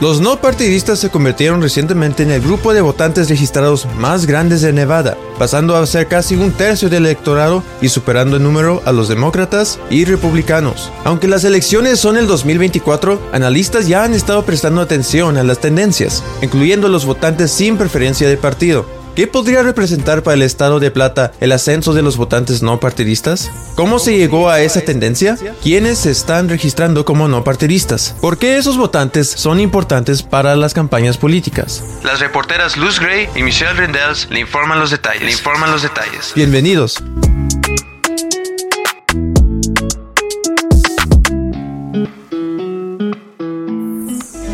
Los no partidistas se convirtieron recientemente en el grupo de votantes registrados más grandes de Nevada, pasando a ser casi un tercio del electorado y superando en número a los demócratas y republicanos. Aunque las elecciones son el 2024, analistas ya han estado prestando atención a las tendencias, incluyendo los votantes sin preferencia de partido. ¿Qué podría representar para el Estado de Plata el ascenso de los votantes no partidistas? ¿Cómo se llegó a esa tendencia? ¿Quiénes se están registrando como no partidistas? ¿Por qué esos votantes son importantes para las campañas políticas? Las reporteras Luz Gray y Michelle Rendels le informan los detalles. Le informan los detalles. Bienvenidos.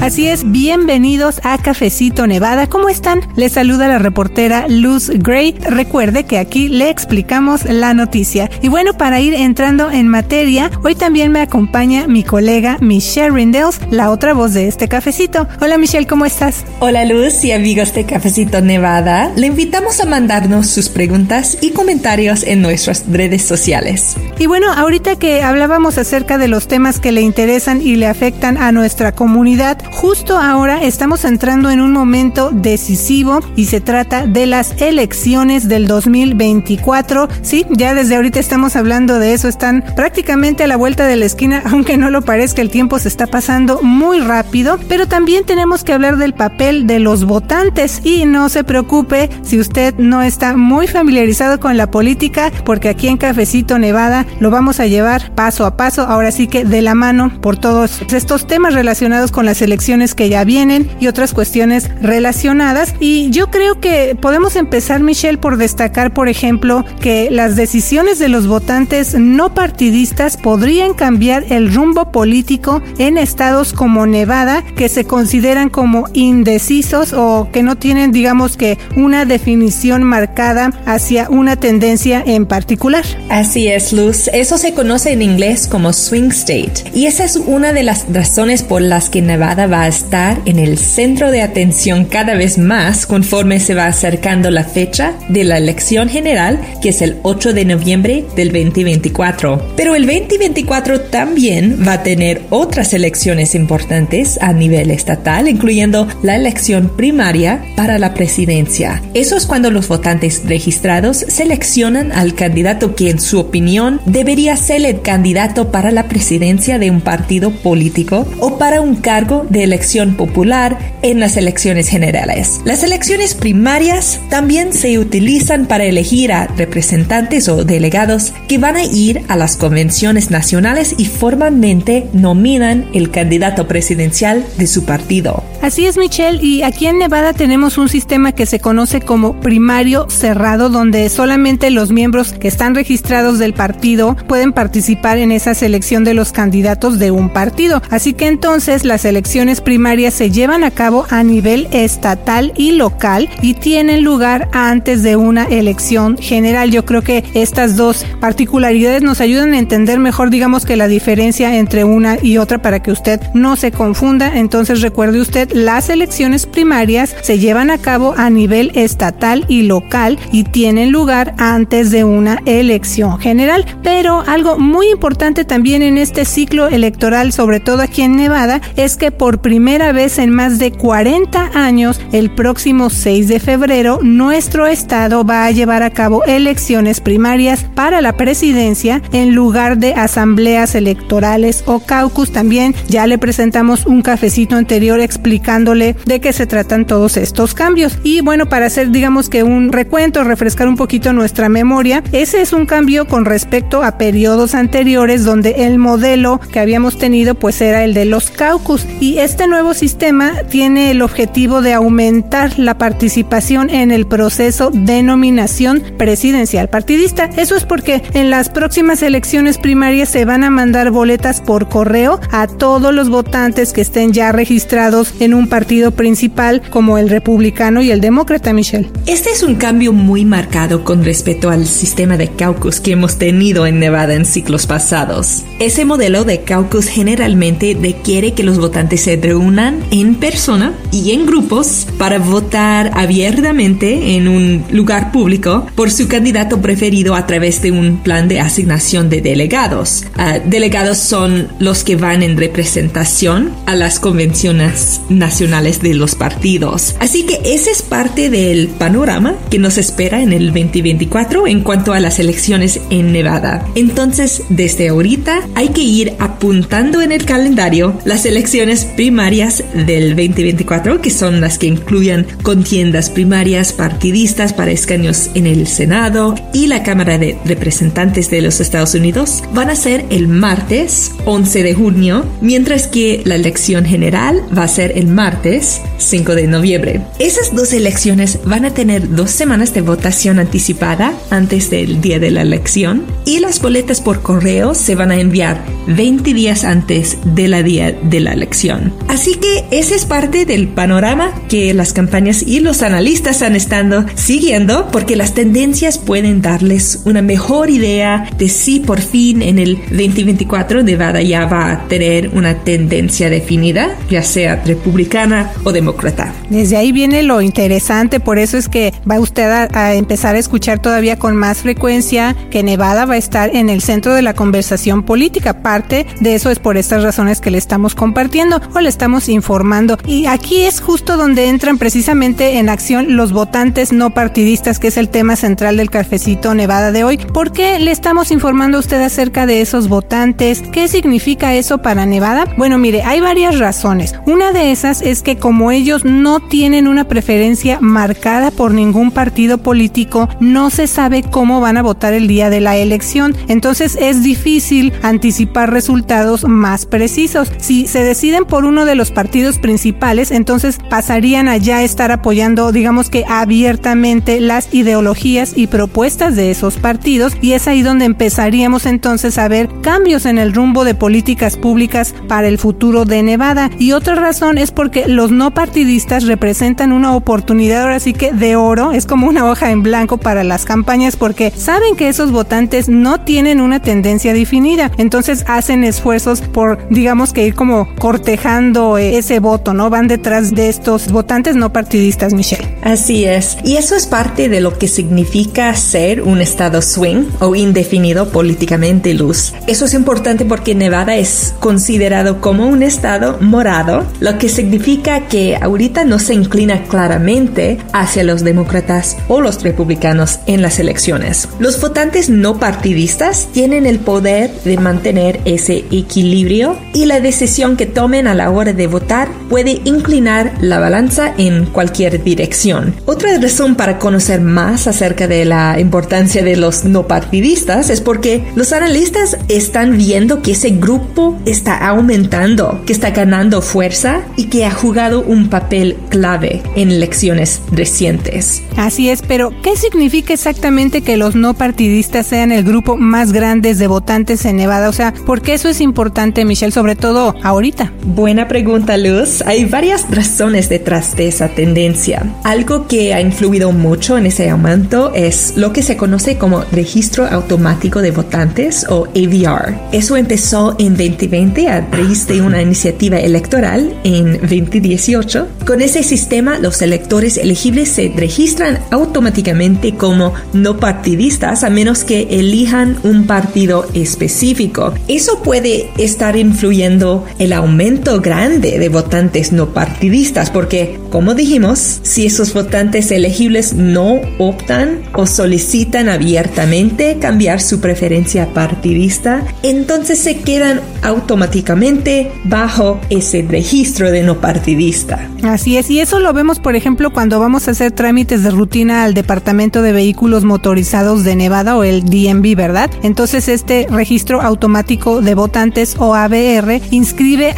Así es, bienvenidos a Cafecito Nevada. ¿Cómo están? Les saluda la reportera Luz Gray. Recuerde que aquí le explicamos la noticia. Y bueno, para ir entrando en materia, hoy también me acompaña mi colega Michelle Rindels, la otra voz de este cafecito. Hola Michelle, ¿cómo estás? Hola Luz y amigos de Cafecito Nevada. Le invitamos a mandarnos sus preguntas y comentarios en nuestras redes sociales. Y bueno, ahorita que hablábamos acerca de los temas que le interesan y le afectan a nuestra comunidad, Justo ahora estamos entrando en un momento decisivo y se trata de las elecciones del 2024. Sí, ya desde ahorita estamos hablando de eso, están prácticamente a la vuelta de la esquina, aunque no lo parezca, el tiempo se está pasando muy rápido, pero también tenemos que hablar del papel de los votantes. Y no se preocupe si usted no está muy familiarizado con la política, porque aquí en Cafecito Nevada lo vamos a llevar paso a paso, ahora sí que de la mano por todos estos temas relacionados con las elecciones que ya vienen y otras cuestiones relacionadas. Y yo creo que podemos empezar, Michelle, por destacar, por ejemplo, que las decisiones de los votantes no partidistas podrían cambiar el rumbo político en estados como Nevada, que se consideran como indecisos o que no tienen, digamos que, una definición marcada hacia una tendencia en particular. Así es, Luz. Eso se conoce en inglés como swing state. Y esa es una de las razones por las que Nevada va a estar en el centro de atención cada vez más conforme se va acercando la fecha de la elección general, que es el 8 de noviembre del 2024. Pero el 2024 también va a tener otras elecciones importantes a nivel estatal, incluyendo la elección primaria para la presidencia. Eso es cuando los votantes registrados seleccionan al candidato que en su opinión debería ser el candidato para la presidencia de un partido político o para un cargo de elección popular en las elecciones generales. Las elecciones primarias también se utilizan para elegir a representantes o delegados que van a ir a las convenciones nacionales y formalmente nominan el candidato presidencial de su partido. Así es, Michelle, y aquí en Nevada tenemos un sistema que se conoce como primario cerrado, donde solamente los miembros que están registrados del partido pueden participar en esa selección de los candidatos de un partido. Así que entonces las elecciones primarias se llevan a cabo a nivel estatal y local y tienen lugar antes de una elección general. Yo creo que estas dos particularidades nos ayudan a entender mejor, digamos que la diferencia entre una y otra para que usted no se confunda. Entonces recuerde usted las elecciones primarias se llevan a cabo a nivel estatal y local y tienen lugar antes de una elección general. Pero algo muy importante también en este ciclo electoral, sobre todo aquí en Nevada, es que por primera vez en más de 40 años, el próximo 6 de febrero, nuestro estado va a llevar a cabo elecciones primarias para la presidencia en lugar de asambleas electorales o caucus. También ya le presentamos un cafecito anterior explicando de qué se tratan todos estos cambios. Y bueno, para hacer digamos que un recuento, refrescar un poquito nuestra memoria, ese es un cambio con respecto a periodos anteriores donde el modelo que habíamos tenido pues era el de los caucus y este nuevo sistema tiene el objetivo de aumentar la participación en el proceso de nominación presidencial partidista. Eso es porque en las próximas elecciones primarias se van a mandar boletas por correo a todos los votantes que estén ya registrados en un partido principal como el republicano y el demócrata, Michelle. Este es un cambio muy marcado con respecto al sistema de caucus que hemos tenido en Nevada en ciclos pasados. Ese modelo de caucus generalmente requiere que los votantes se reúnan en persona y en grupos para votar abiertamente en un lugar público por su candidato preferido a través de un plan de asignación de delegados. Ah, delegados son los que van en representación a las convenciones nacionales de los partidos. Así que ese es parte del panorama que nos espera en el 2024 en cuanto a las elecciones en Nevada. Entonces, desde ahorita hay que ir apuntando en el calendario las elecciones del 2024, que son las que incluyen contiendas primarias partidistas para escaños en el Senado y la Cámara de Representantes de los Estados Unidos. Van a ser el martes 11 de junio, mientras que la elección general va a ser el martes 5 de noviembre. Esas dos elecciones van a tener dos semanas de votación anticipada antes del día de la elección y las boletas por correo se van a enviar 20 días antes de la día de la elección. Así que ese es parte del panorama que las campañas y los analistas han estado siguiendo porque las tendencias pueden darles una mejor idea de si por fin en el 2024 Nevada ya va a tener una tendencia definida, ya sea republicana o demócrata. Desde ahí viene lo interesante, por eso es que va usted a, empezar a escuchar todavía con más frecuencia que Nevada va a estar en el centro de la conversación política. Parte de eso es por estas razones que le estamos compartiendo estamos informando. Y aquí es justo donde entran precisamente en acción los votantes no partidistas, que es el tema central del cafecito Nevada de hoy. ¿Por qué le estamos informando a usted acerca de esos votantes? ¿Qué significa eso para Nevada? Bueno, mire, hay varias razones. Una de esas es que como ellos no tienen una preferencia marcada por ningún partido político, no se sabe cómo van a votar el día de la elección. Entonces es difícil anticipar resultados más precisos. Si se deciden por uno de los partidos principales, entonces pasarían a ya estar apoyando, digamos que abiertamente, las ideologías y propuestas de esos partidos y es ahí donde empezaríamos entonces a ver cambios en el rumbo de políticas públicas para el futuro de Nevada. Y otra razón es porque los no partidistas representan una oportunidad ahora sí que de oro, es como una hoja en blanco para las campañas porque saben que esos votantes no tienen una tendencia definida, entonces hacen esfuerzos por, digamos que ir como cortejando ese voto, ¿no? Van detrás de estos votantes no partidistas, Michelle. Así es, y eso es parte de lo que significa ser un estado swing o indefinido políticamente, Luz. Eso es importante porque Nevada es considerado como un estado morado, lo que significa que ahorita no se inclina claramente hacia los demócratas o los republicanos en las elecciones. Los votantes no partidistas tienen el poder de mantener ese equilibrio y la decisión que tomen a la hora de votar puede inclinar la balanza en cualquier dirección. Otra razón para conocer más acerca de la importancia de los no partidistas es porque los analistas están viendo que ese grupo está aumentando, que está ganando fuerza y que ha jugado un papel clave en elecciones recientes. Así es, pero ¿qué significa exactamente que los no partidistas sean el grupo más grande de votantes en Nevada? O sea, ¿por qué eso es importante, Michelle, sobre todo ahorita? Buena pregunta, Luz. Hay varias razones detrás de esa tendencia. Algo que ha influido mucho en ese aumento es lo que se conoce como registro automático de votantes o AVR. Eso empezó en 2020 a raíz de una iniciativa electoral en 2018. Con ese sistema, los electores elegibles se registran automáticamente como no partidistas a menos que elijan un partido específico. Eso puede estar influyendo el aumento grande de votantes no partidistas porque, como dijimos, si esos votantes elegibles no optan o solicitan abiertamente cambiar su preferencia partidista, entonces se quedan automáticamente bajo ese registro de no partidista. Así es, y eso lo vemos, por ejemplo, cuando vamos a hacer trámites de rutina al Departamento de Vehículos Motorizados de Nevada o el DMV, ¿verdad? Entonces este registro automático de votantes o ABR inscribe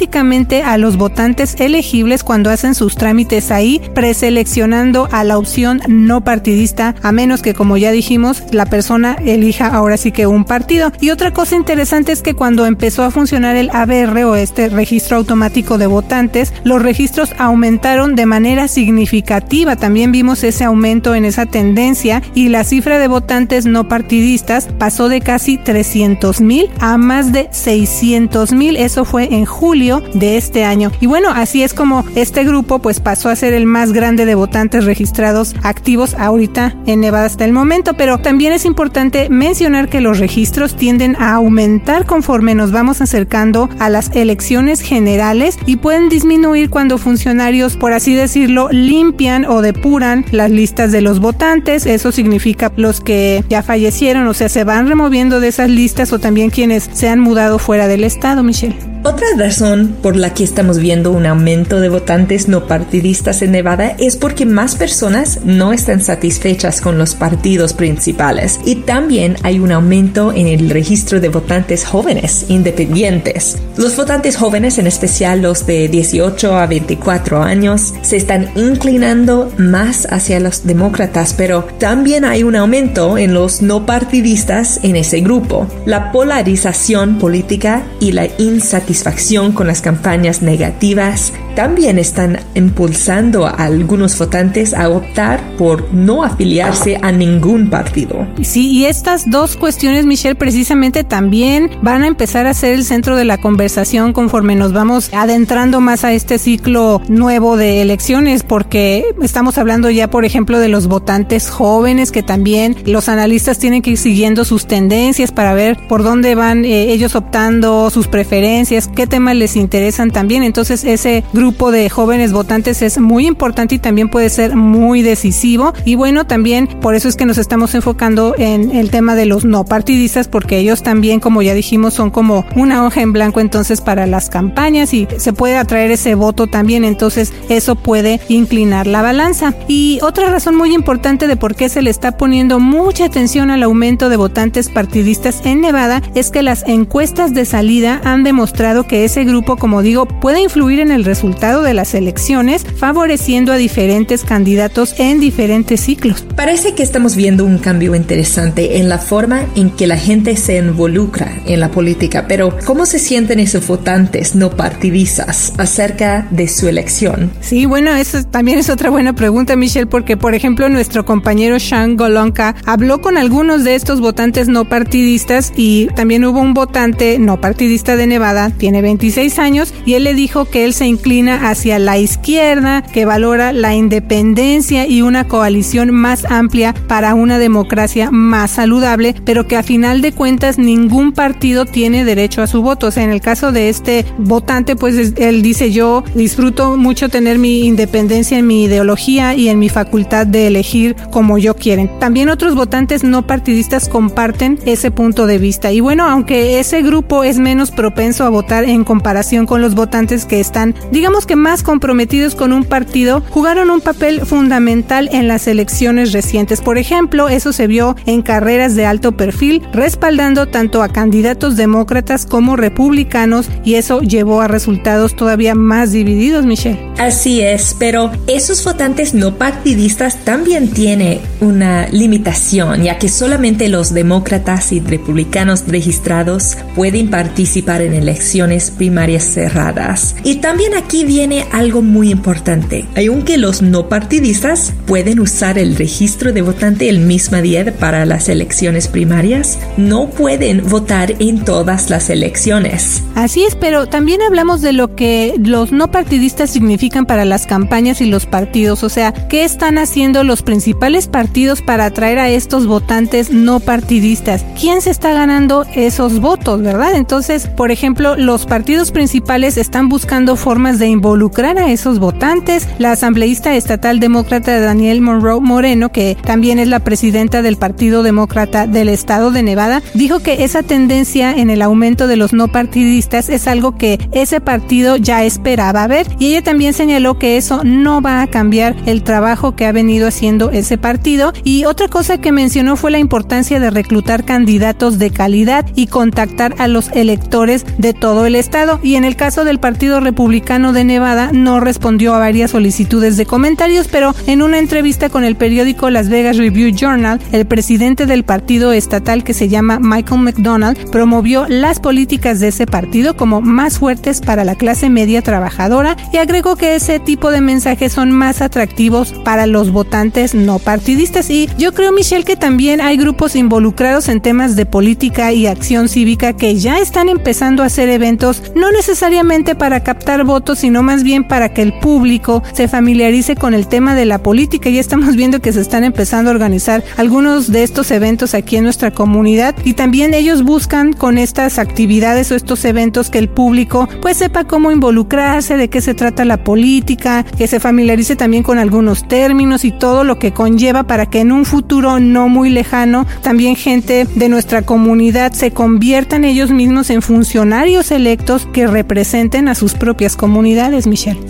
automáticamente a los votantes elegibles cuando hacen sus trámites ahí, preseleccionando a la opción no partidista, a menos que, como ya dijimos, la persona elija ahora sí que un partido. Y otra cosa interesante es que cuando empezó a funcionar el ABR o este registro automático de votantes, los registros aumentaron de manera significativa. También vimos ese aumento en esa tendencia y la cifra de votantes no partidistas pasó de casi 300 mil a más de 600 mil. Eso fue en julio de este año. Y bueno, así es como este grupo pues pasó a ser el más grande de votantes registrados activos ahorita en Nevada hasta el momento, pero también es importante mencionar que los registros tienden a aumentar conforme nos vamos acercando a las elecciones generales y pueden disminuir cuando funcionarios, por así decirlo, limpian o depuran las listas de los votantes. Eso significa los que ya fallecieron, o sea, se van removiendo de esas listas o también quienes se han mudado fuera del estado, Michelle. Otra razón por la que estamos viendo un aumento de votantes no partidistas en Nevada es porque más personas no están satisfechas con los partidos principales y también hay un aumento en el registro de votantes jóvenes independientes. Los votantes jóvenes, en especial los de 18 a 24 años, se están inclinando más hacia los demócratas, pero también hay un aumento en los no partidistas en ese grupo. La polarización política y la insatisfacción satisfacción con las campañas negativas también están impulsando a algunos votantes a optar por no afiliarse a ningún partido. Sí, y estas dos cuestiones, Michelle, precisamente también van a empezar a ser el centro de la conversación conforme nos vamos adentrando más a este ciclo nuevo de elecciones, porque estamos hablando ya, por ejemplo, de los votantes jóvenes, que también los analistas tienen que ir siguiendo sus tendencias para ver por dónde van eh, ellos optando, sus preferencias, qué temas les interesan también. Entonces, ese grupo de jóvenes votantes es muy importante y también puede ser muy decisivo. Y bueno, también por eso es que nos estamos enfocando en el tema de los no partidistas, porque ellos también, como ya dijimos, son como una hoja en blanco entonces para las campañas y se puede atraer ese voto también. Entonces, eso puede inclinar la balanza. Y otra razón muy importante de por qué se le está poniendo mucha atención al aumento de votantes partidistas en Nevada es que las encuestas de salida han demostrado que ese grupo, como digo, puede influir en el resultado de las elecciones, favoreciendo a diferentes candidatos en diferentes ciclos. Parece que estamos viendo un cambio interesante en la forma en que la gente se involucra en la política, pero ¿cómo se sienten esos votantes no partidistas acerca de su elección? Sí, bueno, eso también es otra buena pregunta, Michelle, porque por ejemplo nuestro compañero Sean Golonka habló con algunos de estos votantes no partidistas y también hubo un votante no partidista de Nevada, tiene 26 años, y él le dijo que él se inclina hacia la izquierda, que valora la independencia y una coalición más amplia para una democracia más saludable, pero que a final de cuentas ningún partido tiene derecho a su voto. O sea, en el caso de este votante, pues él dice yo disfruto mucho tener mi independencia en mi ideología y en mi facultad de elegir como yo quieren. También otros votantes no partidistas comparten ese punto de vista. Y bueno, aunque ese grupo es menos propenso a votar en comparación con los votantes que están, digamos, que más comprometidos con un partido, jugaron un papel fundamental en las elecciones recientes. Por ejemplo, eso se vio en carreras de alto perfil, respaldando tanto a candidatos demócratas como republicanos, y eso llevó a resultados todavía más divididos, Michelle. Así es, pero esos votantes no partidistas también tienen una limitación, ya que solamente los demócratas y republicanos registrados pueden participar en elecciones primarias cerradas. Y también aquí viene algo muy importante. Aunque los no partidistas pueden usar el registro de votante el mismo día para las elecciones primarias, no pueden votar en todas las elecciones. Así es, pero también hablamos de lo que los no partidistas significan para las campañas y los partidos, o sea, ¿qué están haciendo los principales partidos para atraer a estos votantes no partidistas? ¿Quién se está ganando esos votos, verdad? Entonces, por ejemplo, los partidos principales están buscando formas de involucrar a esos votantes. La asambleísta estatal demócrata Daniel Monroe Moreno, que también es la presidenta del Partido Demócrata del Estado de Nevada, dijo que esa tendencia en el aumento de los no partidistas es algo que ese partido ya esperaba ver. Y ella también señaló que eso no va a cambiar el trabajo que ha venido haciendo ese partido. Y otra cosa que mencionó fue la importancia de reclutar candidatos de calidad y contactar a los electores de todo el estado. Y en el caso del Partido Republicano de Nevada no respondió a varias solicitudes de comentarios, pero en una entrevista con el periódico Las Vegas Review Journal, el presidente del partido estatal que se llama Michael McDonald promovió las políticas de ese partido como más fuertes para la clase media trabajadora y agregó que ese tipo de mensajes son más atractivos para los votantes no partidistas. Y yo creo, Michelle, que también hay grupos involucrados en temas de política y acción cívica que ya están empezando a hacer eventos no necesariamente para captar votos, sino más bien para que el público se familiarice con el tema de la política. Ya estamos viendo que se están empezando a organizar algunos de estos eventos aquí en nuestra comunidad y también ellos buscan con estas actividades o estos eventos que el público pues sepa cómo involucrarse, de qué se trata la política, que se familiarice también con algunos términos y todo lo que conlleva para que en un futuro no muy lejano también gente de nuestra comunidad se conviertan ellos mismos en funcionarios electos que representen a sus propias comunidades,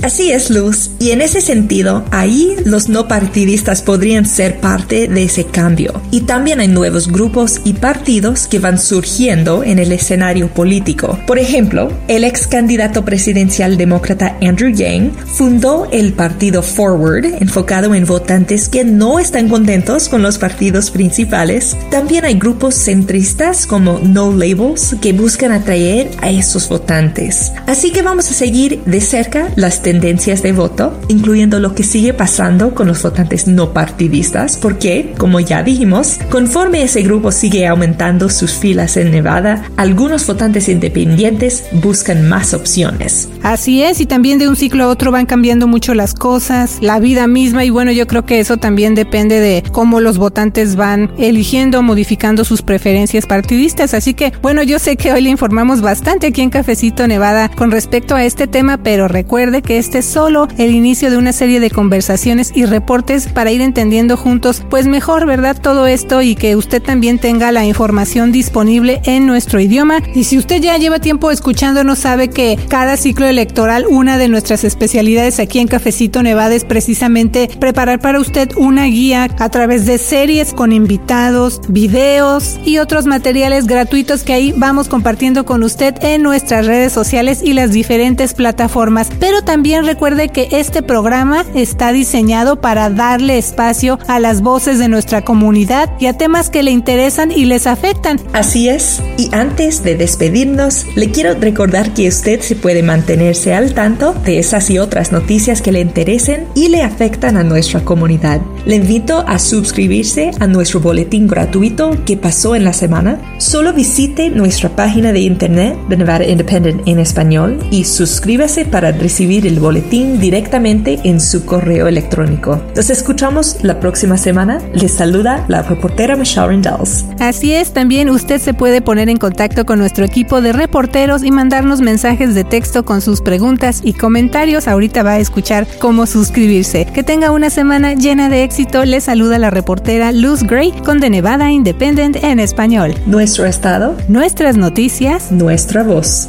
Así es, Luz. Y en ese sentido, ahí los no partidistas podrían ser parte de ese cambio. Y también hay nuevos grupos y partidos que van surgiendo en el escenario político. Por ejemplo, el ex candidato presidencial demócrata Andrew Yang fundó el partido Forward, enfocado en votantes que no están contentos con los partidos principales. También hay grupos centristas como No Labels que buscan atraer a esos votantes. Así que vamos a seguir de cerca las tendencias de voto, incluyendo lo que sigue pasando con los votantes no partidistas, porque, como ya dijimos, conforme ese grupo sigue aumentando sus filas en Nevada, algunos votantes independientes buscan más opciones. Así es, y también de un ciclo a otro van cambiando mucho las cosas, la vida misma, y bueno, yo creo que eso también depende de cómo los votantes van eligiendo, modificando sus preferencias partidistas. Así que, bueno, yo sé que hoy le informamos bastante aquí en Cafecito Nevada con respecto a este tema, pero recuerde que este es solo el inicio de una serie de conversaciones y reportes para ir entendiendo juntos, pues mejor, ¿verdad? Todo esto y que usted también tenga la información disponible en nuestro idioma. Y si usted ya lleva tiempo escuchándonos, sabe que cada ciclo electoral, una de nuestras especialidades aquí en Cafecito Nevada es precisamente preparar para usted una guía a través de series con invitados, videos y otros materiales gratuitos que ahí vamos compartiendo con usted en nuestras redes sociales y las diferentes plataformas. Pero también recuerde que este programa está diseñado para darle espacio a las voces de nuestra comunidad y a temas que le interesan y les afectan. Así es, y antes de despedirnos, le quiero recordar que usted se puede mantenerse al tanto de esas y otras noticias que le interesen y le afectan a nuestra comunidad. Le invito a suscribirse a nuestro boletín gratuito que pasó en la semana. Solo visite nuestra página de internet de Nevada Independent en español y suscríbase para recibir el boletín directamente en su correo electrónico. Nos escuchamos la próxima semana. Les saluda la reportera Michelle Rendells. Así es, también usted se puede poner en contacto con nuestro equipo de reporteros y mandarnos mensajes de texto con sus preguntas y comentarios. Ahorita va a escuchar cómo suscribirse. Que tenga una semana llena de éxito. Les saluda la reportera Luz Gray con The Nevada Independent en español. Nuestro estado, nuestras noticias, nuestra voz.